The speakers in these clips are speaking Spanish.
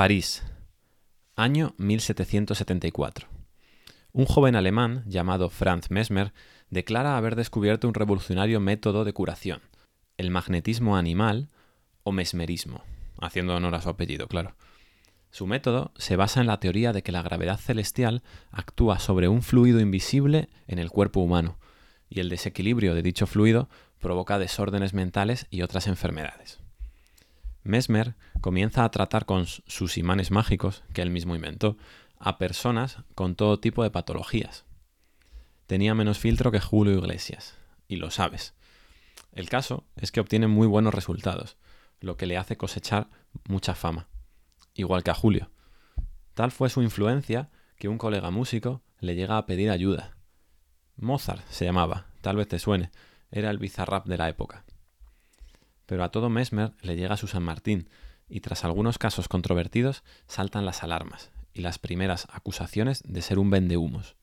París, año 1774. Un joven alemán llamado Franz Mesmer declara haber descubierto un revolucionario método de curación, el magnetismo animal o mesmerismo, haciendo honor a su apellido, claro. Su método se basa en la teoría de que la gravedad celestial actúa sobre un fluido invisible en el cuerpo humano, y el desequilibrio de dicho fluido provoca desórdenes mentales y otras enfermedades. Mesmer comienza a tratar con sus imanes mágicos, que él mismo inventó, a personas con todo tipo de patologías. Tenía menos filtro que Julio Iglesias, y lo sabes. El caso es que obtiene muy buenos resultados, lo que le hace cosechar mucha fama igual que a Julio. Tal fue su influencia que un colega músico le llega a pedir ayuda. Mozart se llamaba, tal vez te suene, era el bizarrap de la época. Pero a todo Mesmer le llega su San Martín, y tras algunos casos controvertidos saltan las alarmas y las primeras acusaciones de ser un vendehumos.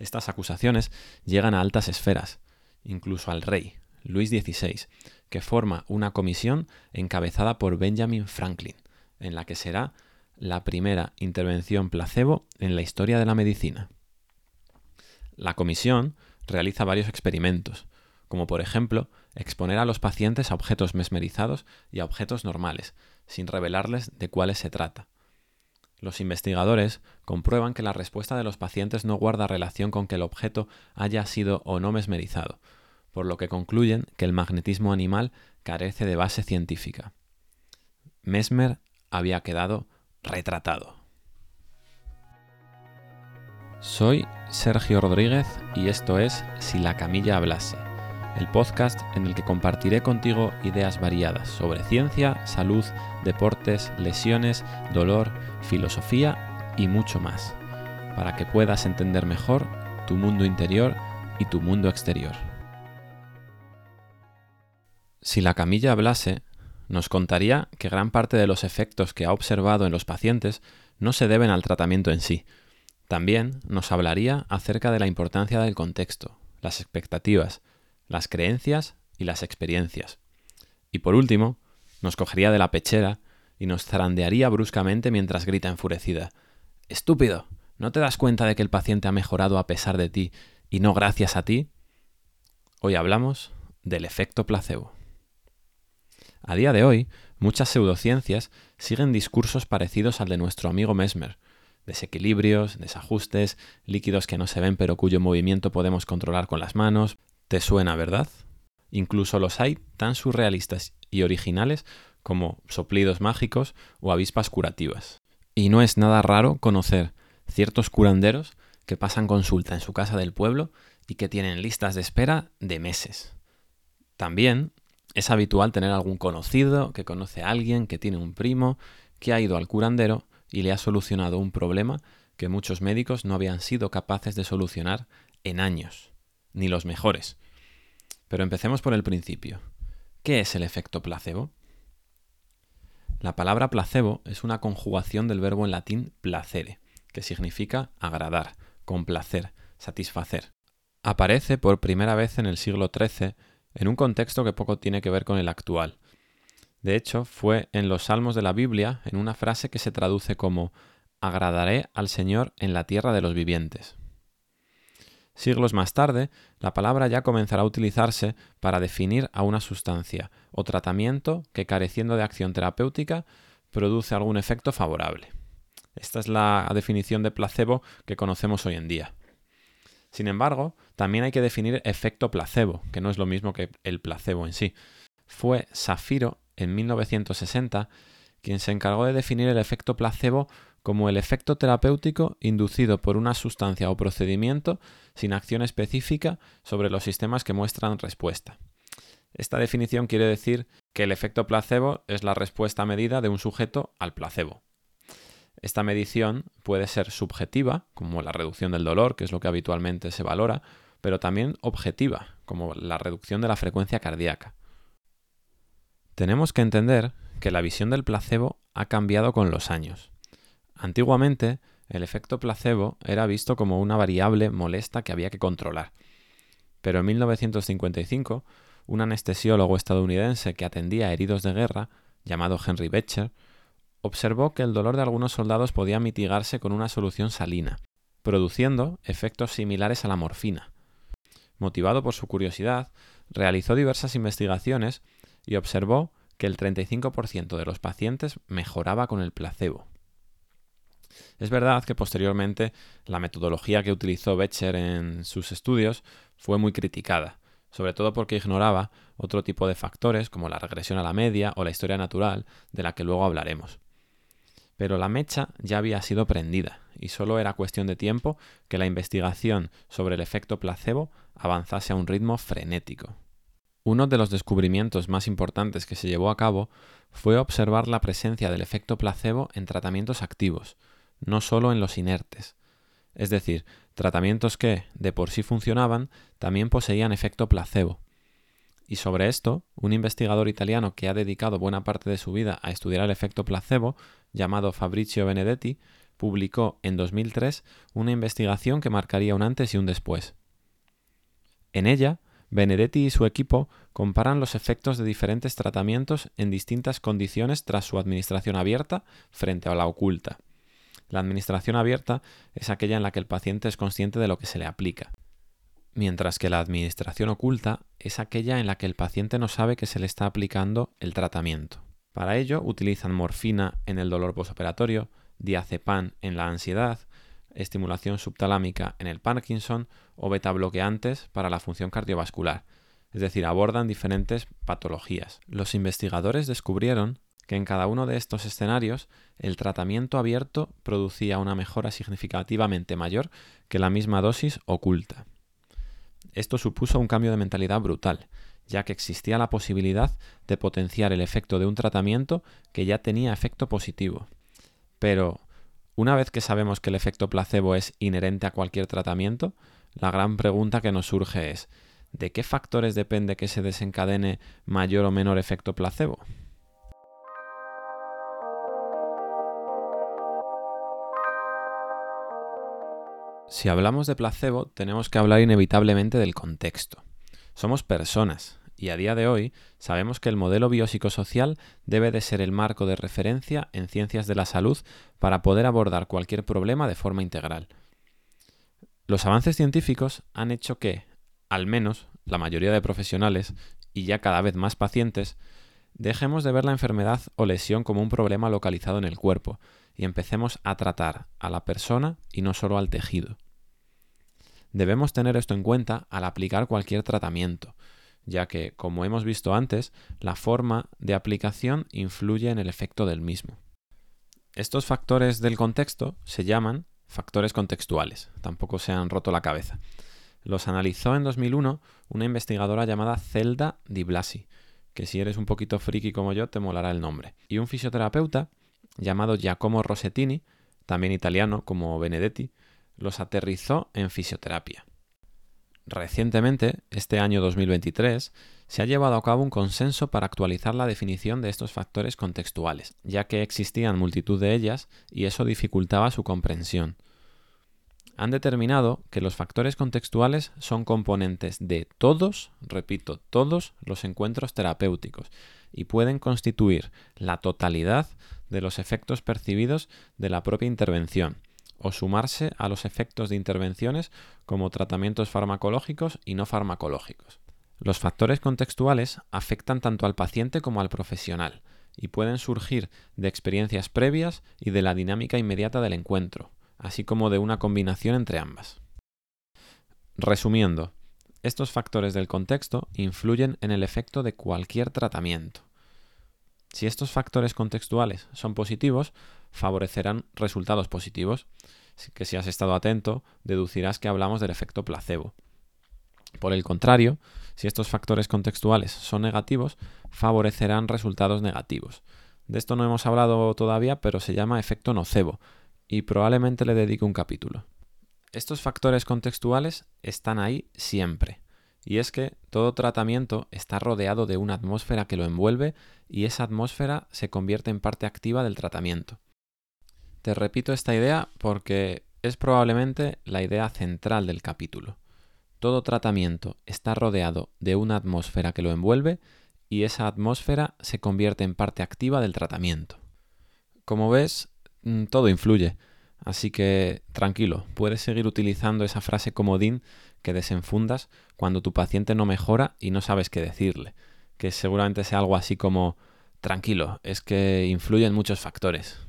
Estas acusaciones llegan a altas esferas, incluso al rey, Luis XVI, que forma una comisión encabezada por Benjamin Franklin, en la que será la primera intervención placebo en la historia de la medicina. La comisión realiza varios experimentos, como por ejemplo exponer a los pacientes a objetos mesmerizados y a objetos normales, sin revelarles de cuáles se trata. Los investigadores comprueban que la respuesta de los pacientes no guarda relación con que el objeto haya sido o no mesmerizado, por lo que concluyen que el magnetismo animal carece de base científica. Mesmer había quedado retratado. Soy Sergio Rodríguez y esto es Si la camilla hablase, el podcast en el que compartiré contigo ideas variadas sobre ciencia, salud, deportes, lesiones, dolor, filosofía y mucho más, para que puedas entender mejor tu mundo interior y tu mundo exterior. Si la camilla hablase nos contaría que gran parte de los efectos que ha observado en los pacientes no se deben al tratamiento en sí. También nos hablaría acerca de la importancia del contexto, las expectativas, las creencias y las experiencias. Y por último, nos cogería de la pechera y nos zarandearía bruscamente mientras grita enfurecida. Estúpido, ¿no te das cuenta de que el paciente ha mejorado a pesar de ti y no gracias a ti? Hoy hablamos del efecto placebo. A día de hoy, muchas pseudociencias siguen discursos parecidos al de nuestro amigo Mesmer. Desequilibrios, desajustes, líquidos que no se ven pero cuyo movimiento podemos controlar con las manos. ¿Te suena, verdad? Incluso los hay tan surrealistas y originales como soplidos mágicos o avispas curativas. Y no es nada raro conocer ciertos curanderos que pasan consulta en su casa del pueblo y que tienen listas de espera de meses. También es habitual tener algún conocido que conoce a alguien, que tiene un primo, que ha ido al curandero y le ha solucionado un problema que muchos médicos no habían sido capaces de solucionar en años, ni los mejores. Pero empecemos por el principio. ¿Qué es el efecto placebo? La palabra placebo es una conjugación del verbo en latín placere, que significa agradar, complacer, satisfacer. Aparece por primera vez en el siglo XIII en un contexto que poco tiene que ver con el actual. De hecho, fue en los Salmos de la Biblia, en una frase que se traduce como agradaré al Señor en la tierra de los vivientes. Siglos más tarde, la palabra ya comenzará a utilizarse para definir a una sustancia o tratamiento que careciendo de acción terapéutica produce algún efecto favorable. Esta es la definición de placebo que conocemos hoy en día. Sin embargo, también hay que definir efecto placebo, que no es lo mismo que el placebo en sí. Fue Safiro en 1960 quien se encargó de definir el efecto placebo como el efecto terapéutico inducido por una sustancia o procedimiento sin acción específica sobre los sistemas que muestran respuesta. Esta definición quiere decir que el efecto placebo es la respuesta medida de un sujeto al placebo. Esta medición puede ser subjetiva, como la reducción del dolor, que es lo que habitualmente se valora, pero también objetiva, como la reducción de la frecuencia cardíaca. Tenemos que entender que la visión del placebo ha cambiado con los años. Antiguamente, el efecto placebo era visto como una variable molesta que había que controlar. Pero en 1955, un anestesiólogo estadounidense que atendía a heridos de guerra, llamado Henry Becher, observó que el dolor de algunos soldados podía mitigarse con una solución salina, produciendo efectos similares a la morfina. Motivado por su curiosidad, realizó diversas investigaciones y observó que el 35% de los pacientes mejoraba con el placebo. Es verdad que posteriormente la metodología que utilizó Becher en sus estudios fue muy criticada, sobre todo porque ignoraba otro tipo de factores como la regresión a la media o la historia natural, de la que luego hablaremos. Pero la mecha ya había sido prendida, y solo era cuestión de tiempo que la investigación sobre el efecto placebo avanzase a un ritmo frenético. Uno de los descubrimientos más importantes que se llevó a cabo fue observar la presencia del efecto placebo en tratamientos activos, no solo en los inertes. Es decir, tratamientos que, de por sí funcionaban, también poseían efecto placebo. Y sobre esto, un investigador italiano que ha dedicado buena parte de su vida a estudiar el efecto placebo, llamado Fabrizio Benedetti, publicó en 2003 una investigación que marcaría un antes y un después. En ella, Benedetti y su equipo comparan los efectos de diferentes tratamientos en distintas condiciones tras su administración abierta frente a la oculta. La administración abierta es aquella en la que el paciente es consciente de lo que se le aplica, mientras que la administración oculta es aquella en la que el paciente no sabe que se le está aplicando el tratamiento. Para ello utilizan morfina en el dolor posoperatorio, diazepam en la ansiedad, estimulación subtalámica en el Parkinson o beta bloqueantes para la función cardiovascular, es decir, abordan diferentes patologías. Los investigadores descubrieron que en cada uno de estos escenarios el tratamiento abierto producía una mejora significativamente mayor que la misma dosis oculta. Esto supuso un cambio de mentalidad brutal, ya que existía la posibilidad de potenciar el efecto de un tratamiento que ya tenía efecto positivo. Pero, una vez que sabemos que el efecto placebo es inherente a cualquier tratamiento, la gran pregunta que nos surge es, ¿de qué factores depende que se desencadene mayor o menor efecto placebo? Si hablamos de placebo, tenemos que hablar inevitablemente del contexto. Somos personas, y a día de hoy sabemos que el modelo biopsicosocial debe de ser el marco de referencia en ciencias de la salud para poder abordar cualquier problema de forma integral. Los avances científicos han hecho que, al menos, la mayoría de profesionales, y ya cada vez más pacientes, dejemos de ver la enfermedad o lesión como un problema localizado en el cuerpo, y empecemos a tratar a la persona y no solo al tejido. Debemos tener esto en cuenta al aplicar cualquier tratamiento, ya que, como hemos visto antes, la forma de aplicación influye en el efecto del mismo. Estos factores del contexto se llaman factores contextuales, tampoco se han roto la cabeza. Los analizó en 2001 una investigadora llamada Zelda Di Blasi, que si eres un poquito friki como yo te molará el nombre, y un fisioterapeuta llamado Giacomo Rossettini, también italiano como Benedetti, los aterrizó en fisioterapia. Recientemente, este año 2023, se ha llevado a cabo un consenso para actualizar la definición de estos factores contextuales, ya que existían multitud de ellas y eso dificultaba su comprensión. Han determinado que los factores contextuales son componentes de todos, repito, todos los encuentros terapéuticos y pueden constituir la totalidad de los efectos percibidos de la propia intervención o sumarse a los efectos de intervenciones como tratamientos farmacológicos y no farmacológicos. Los factores contextuales afectan tanto al paciente como al profesional y pueden surgir de experiencias previas y de la dinámica inmediata del encuentro, así como de una combinación entre ambas. Resumiendo, estos factores del contexto influyen en el efecto de cualquier tratamiento. Si estos factores contextuales son positivos, favorecerán resultados positivos, que si has estado atento, deducirás que hablamos del efecto placebo. Por el contrario, si estos factores contextuales son negativos, favorecerán resultados negativos. De esto no hemos hablado todavía, pero se llama efecto nocebo, y probablemente le dedique un capítulo. Estos factores contextuales están ahí siempre. Y es que todo tratamiento está rodeado de una atmósfera que lo envuelve y esa atmósfera se convierte en parte activa del tratamiento. Te repito esta idea porque es probablemente la idea central del capítulo. Todo tratamiento está rodeado de una atmósfera que lo envuelve y esa atmósfera se convierte en parte activa del tratamiento. Como ves, mm, todo influye. Así que tranquilo, puedes seguir utilizando esa frase comodín que desenfundas cuando tu paciente no mejora y no sabes qué decirle, que seguramente sea algo así como tranquilo, es que influyen muchos factores.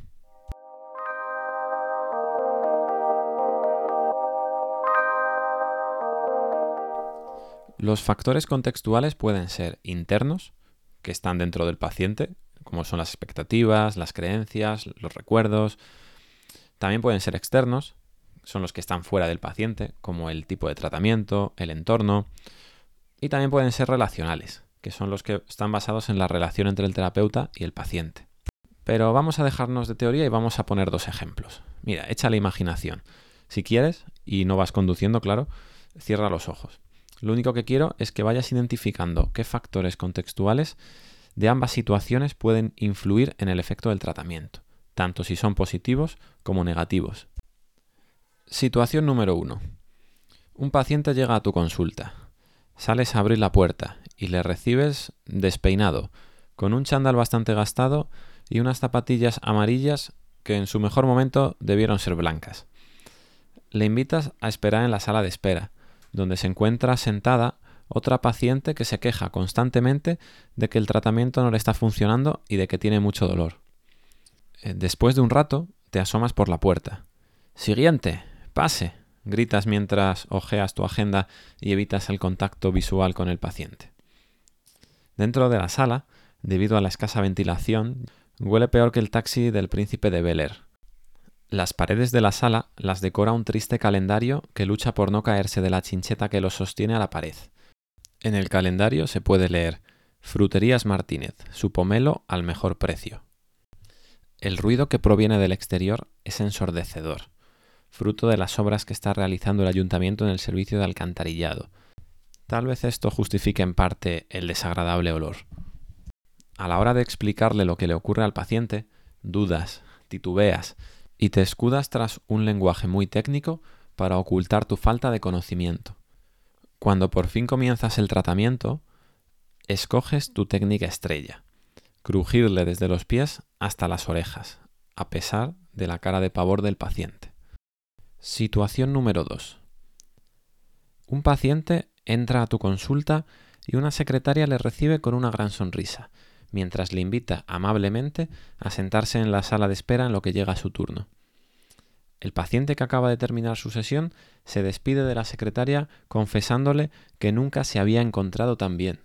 Los factores contextuales pueden ser internos, que están dentro del paciente, como son las expectativas, las creencias, los recuerdos. También pueden ser externos, son los que están fuera del paciente, como el tipo de tratamiento, el entorno. Y también pueden ser relacionales, que son los que están basados en la relación entre el terapeuta y el paciente. Pero vamos a dejarnos de teoría y vamos a poner dos ejemplos. Mira, echa la imaginación. Si quieres, y no vas conduciendo, claro, cierra los ojos. Lo único que quiero es que vayas identificando qué factores contextuales de ambas situaciones pueden influir en el efecto del tratamiento, tanto si son positivos como negativos. Situación número 1. Un paciente llega a tu consulta. Sales a abrir la puerta y le recibes despeinado, con un chándal bastante gastado y unas zapatillas amarillas que en su mejor momento debieron ser blancas. Le invitas a esperar en la sala de espera, donde se encuentra sentada otra paciente que se queja constantemente de que el tratamiento no le está funcionando y de que tiene mucho dolor. Eh, después de un rato, te asomas por la puerta. Siguiente, pase, gritas mientras ojeas tu agenda y evitas el contacto visual con el paciente. Dentro de la sala, debido a la escasa ventilación, huele peor que el taxi del príncipe de Bel Air. Las paredes de la sala las decora un triste calendario que lucha por no caerse de la chincheta que lo sostiene a la pared. En el calendario se puede leer Fruterías Martínez, su pomelo al mejor precio. El ruido que proviene del exterior es ensordecedor, fruto de las obras que está realizando el ayuntamiento en el servicio de alcantarillado. Tal vez esto justifique en parte el desagradable olor. A la hora de explicarle lo que le ocurre al paciente, dudas, titubeas, y te escudas tras un lenguaje muy técnico para ocultar tu falta de conocimiento. Cuando por fin comienzas el tratamiento, escoges tu técnica estrella, crujirle desde los pies hasta las orejas, a pesar de la cara de pavor del paciente. Situación número 2. Un paciente entra a tu consulta y una secretaria le recibe con una gran sonrisa, mientras le invita amablemente a sentarse en la sala de espera en lo que llega su turno. El paciente que acaba de terminar su sesión se despide de la secretaria confesándole que nunca se había encontrado tan bien.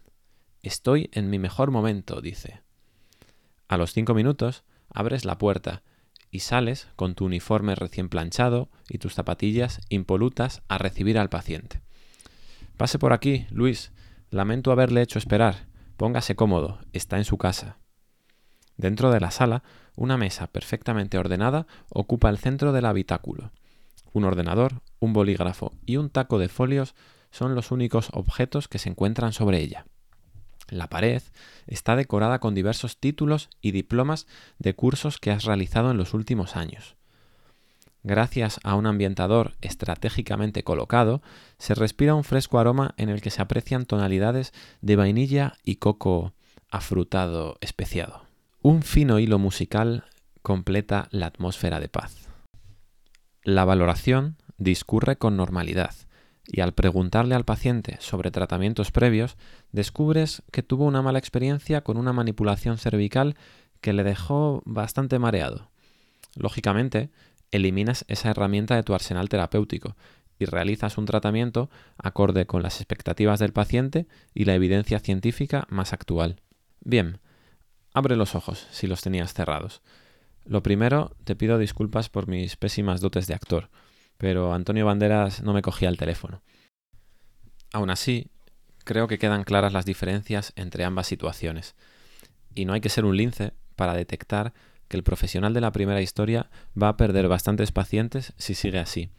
Estoy en mi mejor momento, dice. A los cinco minutos abres la puerta y sales con tu uniforme recién planchado y tus zapatillas impolutas a recibir al paciente. Pase por aquí, Luis. Lamento haberle hecho esperar. Póngase cómodo, está en su casa. Dentro de la sala, una mesa perfectamente ordenada ocupa el centro del habitáculo. Un ordenador, un bolígrafo y un taco de folios son los únicos objetos que se encuentran sobre ella. La pared está decorada con diversos títulos y diplomas de cursos que has realizado en los últimos años. Gracias a un ambientador estratégicamente colocado, se respira un fresco aroma en el que se aprecian tonalidades de vainilla y coco afrutado especiado. Un fino hilo musical completa la atmósfera de paz. La valoración discurre con normalidad y al preguntarle al paciente sobre tratamientos previos, descubres que tuvo una mala experiencia con una manipulación cervical que le dejó bastante mareado. Lógicamente, eliminas esa herramienta de tu arsenal terapéutico y realizas un tratamiento acorde con las expectativas del paciente y la evidencia científica más actual. Bien, abre los ojos si los tenías cerrados. Lo primero, te pido disculpas por mis pésimas dotes de actor, pero Antonio Banderas no me cogía el teléfono. Aún así, creo que quedan claras las diferencias entre ambas situaciones, y no hay que ser un lince para detectar que el profesional de la primera historia va a perder bastantes pacientes si sigue así.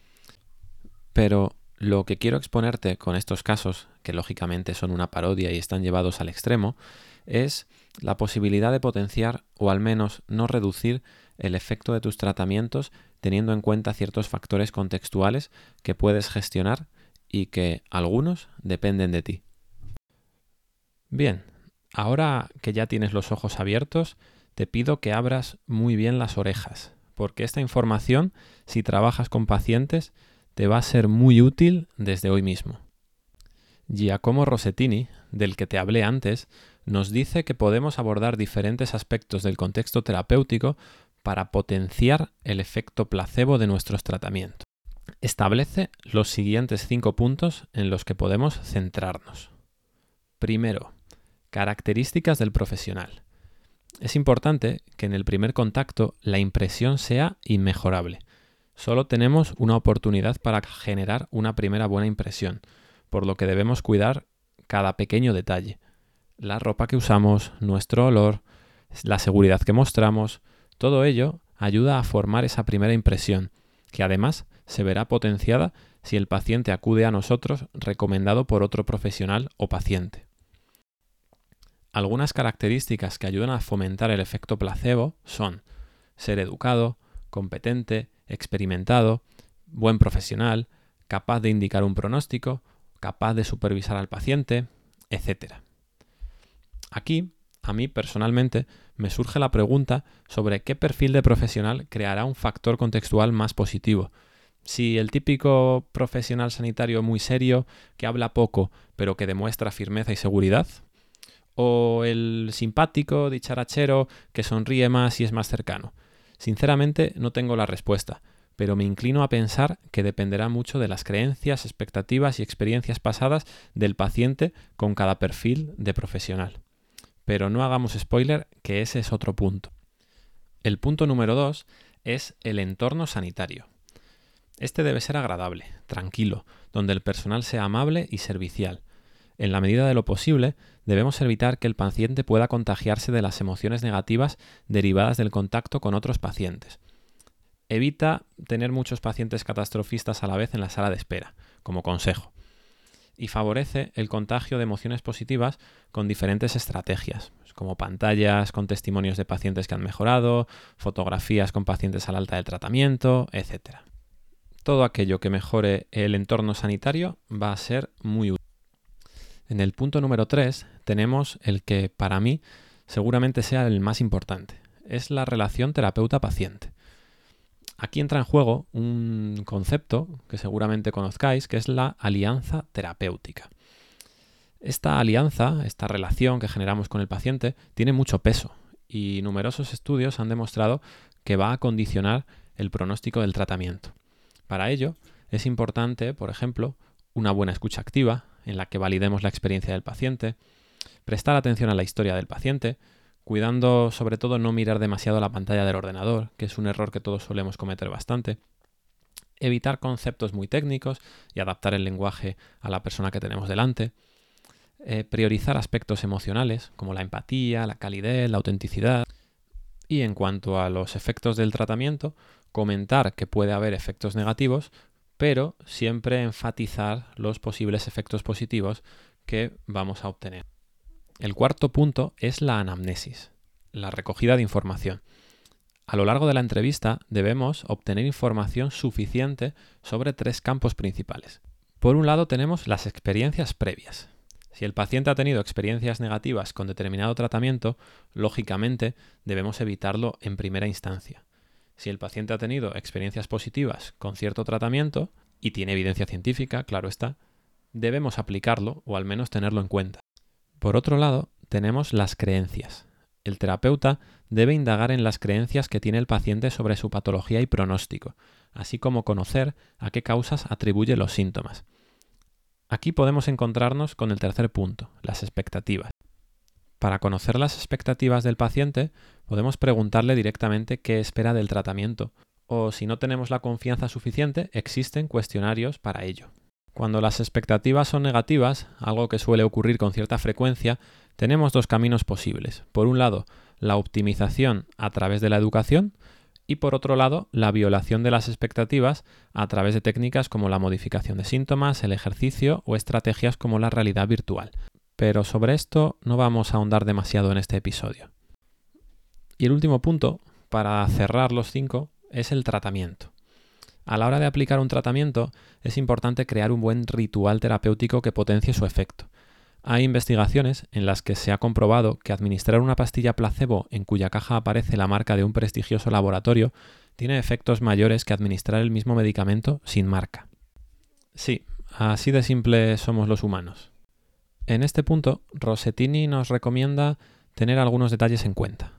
Pero lo que quiero exponerte con estos casos, que lógicamente son una parodia y están llevados al extremo, es la posibilidad de potenciar o al menos no reducir el efecto de tus tratamientos teniendo en cuenta ciertos factores contextuales que puedes gestionar y que algunos dependen de ti. Bien, ahora que ya tienes los ojos abiertos, te pido que abras muy bien las orejas, porque esta información, si trabajas con pacientes, te va a ser muy útil desde hoy mismo. Giacomo Rossettini, del que te hablé antes, nos dice que podemos abordar diferentes aspectos del contexto terapéutico para potenciar el efecto placebo de nuestros tratamientos. Establece los siguientes cinco puntos en los que podemos centrarnos. Primero, características del profesional. Es importante que en el primer contacto la impresión sea inmejorable. Solo tenemos una oportunidad para generar una primera buena impresión, por lo que debemos cuidar cada pequeño detalle. La ropa que usamos, nuestro olor, la seguridad que mostramos, todo ello ayuda a formar esa primera impresión, que además se verá potenciada si el paciente acude a nosotros recomendado por otro profesional o paciente. Algunas características que ayudan a fomentar el efecto placebo son ser educado, competente, experimentado, buen profesional, capaz de indicar un pronóstico, capaz de supervisar al paciente, etc. Aquí, a mí personalmente, me surge la pregunta sobre qué perfil de profesional creará un factor contextual más positivo. Si el típico profesional sanitario muy serio, que habla poco, pero que demuestra firmeza y seguridad, o el simpático, dicharachero, que sonríe más y es más cercano? Sinceramente no tengo la respuesta, pero me inclino a pensar que dependerá mucho de las creencias, expectativas y experiencias pasadas del paciente con cada perfil de profesional. Pero no hagamos spoiler que ese es otro punto. El punto número dos es el entorno sanitario. Este debe ser agradable, tranquilo, donde el personal sea amable y servicial, en la medida de lo posible, debemos evitar que el paciente pueda contagiarse de las emociones negativas derivadas del contacto con otros pacientes. Evita tener muchos pacientes catastrofistas a la vez en la sala de espera, como consejo. Y favorece el contagio de emociones positivas con diferentes estrategias, como pantallas con testimonios de pacientes que han mejorado, fotografías con pacientes al alta del tratamiento, etc. Todo aquello que mejore el entorno sanitario va a ser muy útil. En el punto número 3 tenemos el que para mí seguramente sea el más importante. Es la relación terapeuta-paciente. Aquí entra en juego un concepto que seguramente conozcáis, que es la alianza terapéutica. Esta alianza, esta relación que generamos con el paciente, tiene mucho peso y numerosos estudios han demostrado que va a condicionar el pronóstico del tratamiento. Para ello, es importante, por ejemplo, una buena escucha activa, en la que validemos la experiencia del paciente, prestar atención a la historia del paciente, cuidando sobre todo no mirar demasiado la pantalla del ordenador, que es un error que todos solemos cometer bastante, evitar conceptos muy técnicos y adaptar el lenguaje a la persona que tenemos delante, eh, priorizar aspectos emocionales como la empatía, la calidez, la autenticidad, y en cuanto a los efectos del tratamiento, comentar que puede haber efectos negativos, pero siempre enfatizar los posibles efectos positivos que vamos a obtener. El cuarto punto es la anamnesis, la recogida de información. A lo largo de la entrevista debemos obtener información suficiente sobre tres campos principales. Por un lado tenemos las experiencias previas. Si el paciente ha tenido experiencias negativas con determinado tratamiento, lógicamente debemos evitarlo en primera instancia. Si el paciente ha tenido experiencias positivas con cierto tratamiento y tiene evidencia científica, claro está, debemos aplicarlo o al menos tenerlo en cuenta. Por otro lado, tenemos las creencias. El terapeuta debe indagar en las creencias que tiene el paciente sobre su patología y pronóstico, así como conocer a qué causas atribuye los síntomas. Aquí podemos encontrarnos con el tercer punto, las expectativas. Para conocer las expectativas del paciente, podemos preguntarle directamente qué espera del tratamiento, o si no tenemos la confianza suficiente, existen cuestionarios para ello. Cuando las expectativas son negativas, algo que suele ocurrir con cierta frecuencia, tenemos dos caminos posibles. Por un lado, la optimización a través de la educación y por otro lado, la violación de las expectativas a través de técnicas como la modificación de síntomas, el ejercicio o estrategias como la realidad virtual. Pero sobre esto no vamos a ahondar demasiado en este episodio. Y el último punto, para cerrar los cinco, es el tratamiento. A la hora de aplicar un tratamiento es importante crear un buen ritual terapéutico que potencie su efecto. Hay investigaciones en las que se ha comprobado que administrar una pastilla placebo en cuya caja aparece la marca de un prestigioso laboratorio tiene efectos mayores que administrar el mismo medicamento sin marca. Sí, así de simple somos los humanos. En este punto, Rossettini nos recomienda tener algunos detalles en cuenta.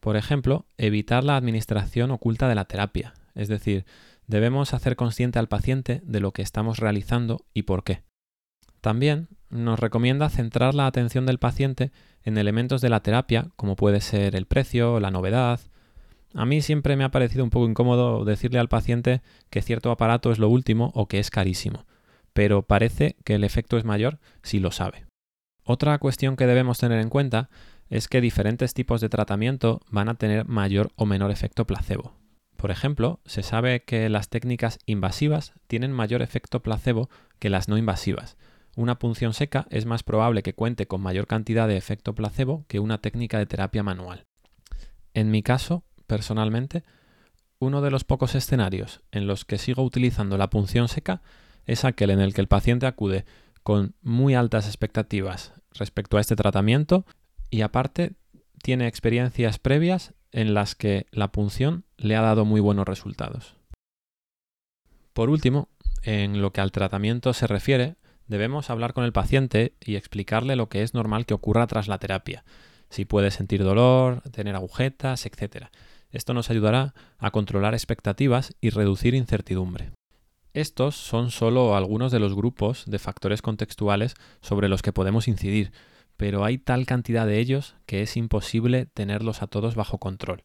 Por ejemplo, evitar la administración oculta de la terapia, es decir, debemos hacer consciente al paciente de lo que estamos realizando y por qué. También nos recomienda centrar la atención del paciente en elementos de la terapia, como puede ser el precio, la novedad. A mí siempre me ha parecido un poco incómodo decirle al paciente que cierto aparato es lo último o que es carísimo, pero parece que el efecto es mayor si lo sabe. Otra cuestión que debemos tener en cuenta es que diferentes tipos de tratamiento van a tener mayor o menor efecto placebo. Por ejemplo, se sabe que las técnicas invasivas tienen mayor efecto placebo que las no invasivas, una punción seca es más probable que cuente con mayor cantidad de efecto placebo que una técnica de terapia manual. En mi caso, personalmente, uno de los pocos escenarios en los que sigo utilizando la punción seca es aquel en el que el paciente acude con muy altas expectativas respecto a este tratamiento y aparte tiene experiencias previas en las que la punción le ha dado muy buenos resultados. Por último, en lo que al tratamiento se refiere, Debemos hablar con el paciente y explicarle lo que es normal que ocurra tras la terapia, si puede sentir dolor, tener agujetas, etc. Esto nos ayudará a controlar expectativas y reducir incertidumbre. Estos son solo algunos de los grupos de factores contextuales sobre los que podemos incidir, pero hay tal cantidad de ellos que es imposible tenerlos a todos bajo control.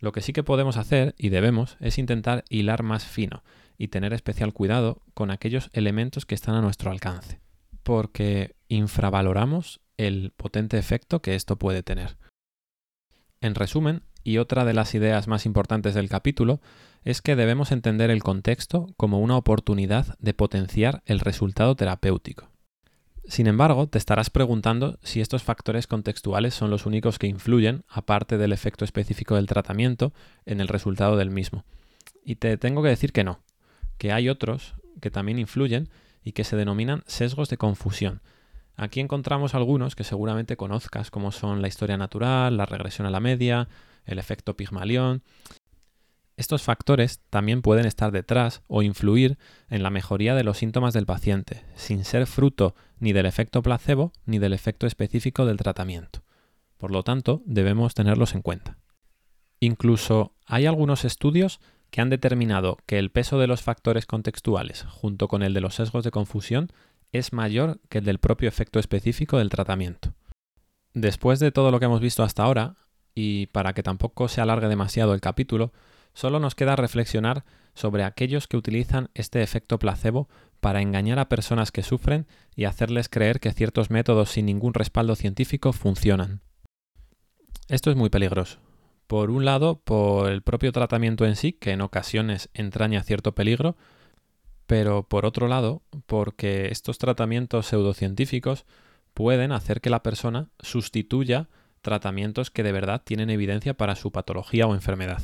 Lo que sí que podemos hacer, y debemos, es intentar hilar más fino, y tener especial cuidado con aquellos elementos que están a nuestro alcance, porque infravaloramos el potente efecto que esto puede tener. En resumen, y otra de las ideas más importantes del capítulo, es que debemos entender el contexto como una oportunidad de potenciar el resultado terapéutico. Sin embargo, te estarás preguntando si estos factores contextuales son los únicos que influyen, aparte del efecto específico del tratamiento, en el resultado del mismo. Y te tengo que decir que no que hay otros que también influyen y que se denominan sesgos de confusión. Aquí encontramos algunos que seguramente conozcas, como son la historia natural, la regresión a la media, el efecto Pigmalión. Estos factores también pueden estar detrás o influir en la mejoría de los síntomas del paciente, sin ser fruto ni del efecto placebo ni del efecto específico del tratamiento. Por lo tanto, debemos tenerlos en cuenta. Incluso hay algunos estudios que han determinado que el peso de los factores contextuales junto con el de los sesgos de confusión es mayor que el del propio efecto específico del tratamiento. Después de todo lo que hemos visto hasta ahora, y para que tampoco se alargue demasiado el capítulo, solo nos queda reflexionar sobre aquellos que utilizan este efecto placebo para engañar a personas que sufren y hacerles creer que ciertos métodos sin ningún respaldo científico funcionan. Esto es muy peligroso, por un lado, por el propio tratamiento en sí, que en ocasiones entraña cierto peligro, pero por otro lado, porque estos tratamientos pseudocientíficos pueden hacer que la persona sustituya tratamientos que de verdad tienen evidencia para su patología o enfermedad.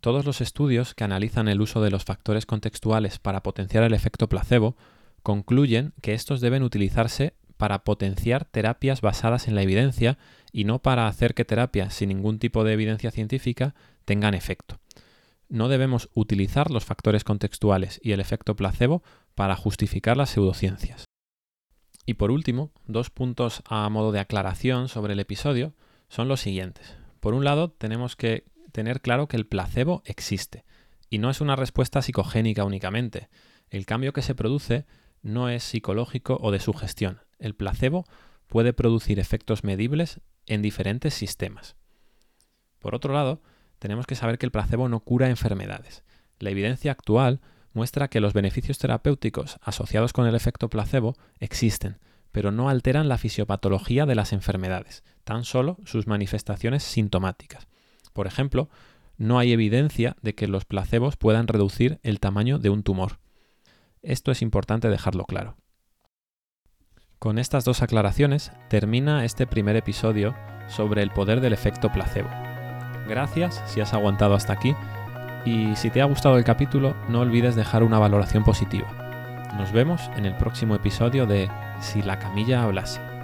Todos los estudios que analizan el uso de los factores contextuales para potenciar el efecto placebo concluyen que estos deben utilizarse para potenciar terapias basadas en la evidencia y no para hacer que terapias sin ningún tipo de evidencia científica tengan efecto. No debemos utilizar los factores contextuales y el efecto placebo para justificar las pseudociencias. Y por último, dos puntos a modo de aclaración sobre el episodio son los siguientes. Por un lado, tenemos que tener claro que el placebo existe y no es una respuesta psicogénica únicamente. El cambio que se produce no es psicológico o de sugestión. El placebo puede producir efectos medibles en diferentes sistemas. Por otro lado, tenemos que saber que el placebo no cura enfermedades. La evidencia actual muestra que los beneficios terapéuticos asociados con el efecto placebo existen, pero no alteran la fisiopatología de las enfermedades, tan solo sus manifestaciones sintomáticas. Por ejemplo, no hay evidencia de que los placebos puedan reducir el tamaño de un tumor. Esto es importante dejarlo claro. Con estas dos aclaraciones termina este primer episodio sobre el poder del efecto placebo. Gracias si has aguantado hasta aquí y si te ha gustado el capítulo no olvides dejar una valoración positiva. Nos vemos en el próximo episodio de Si la camilla hablase.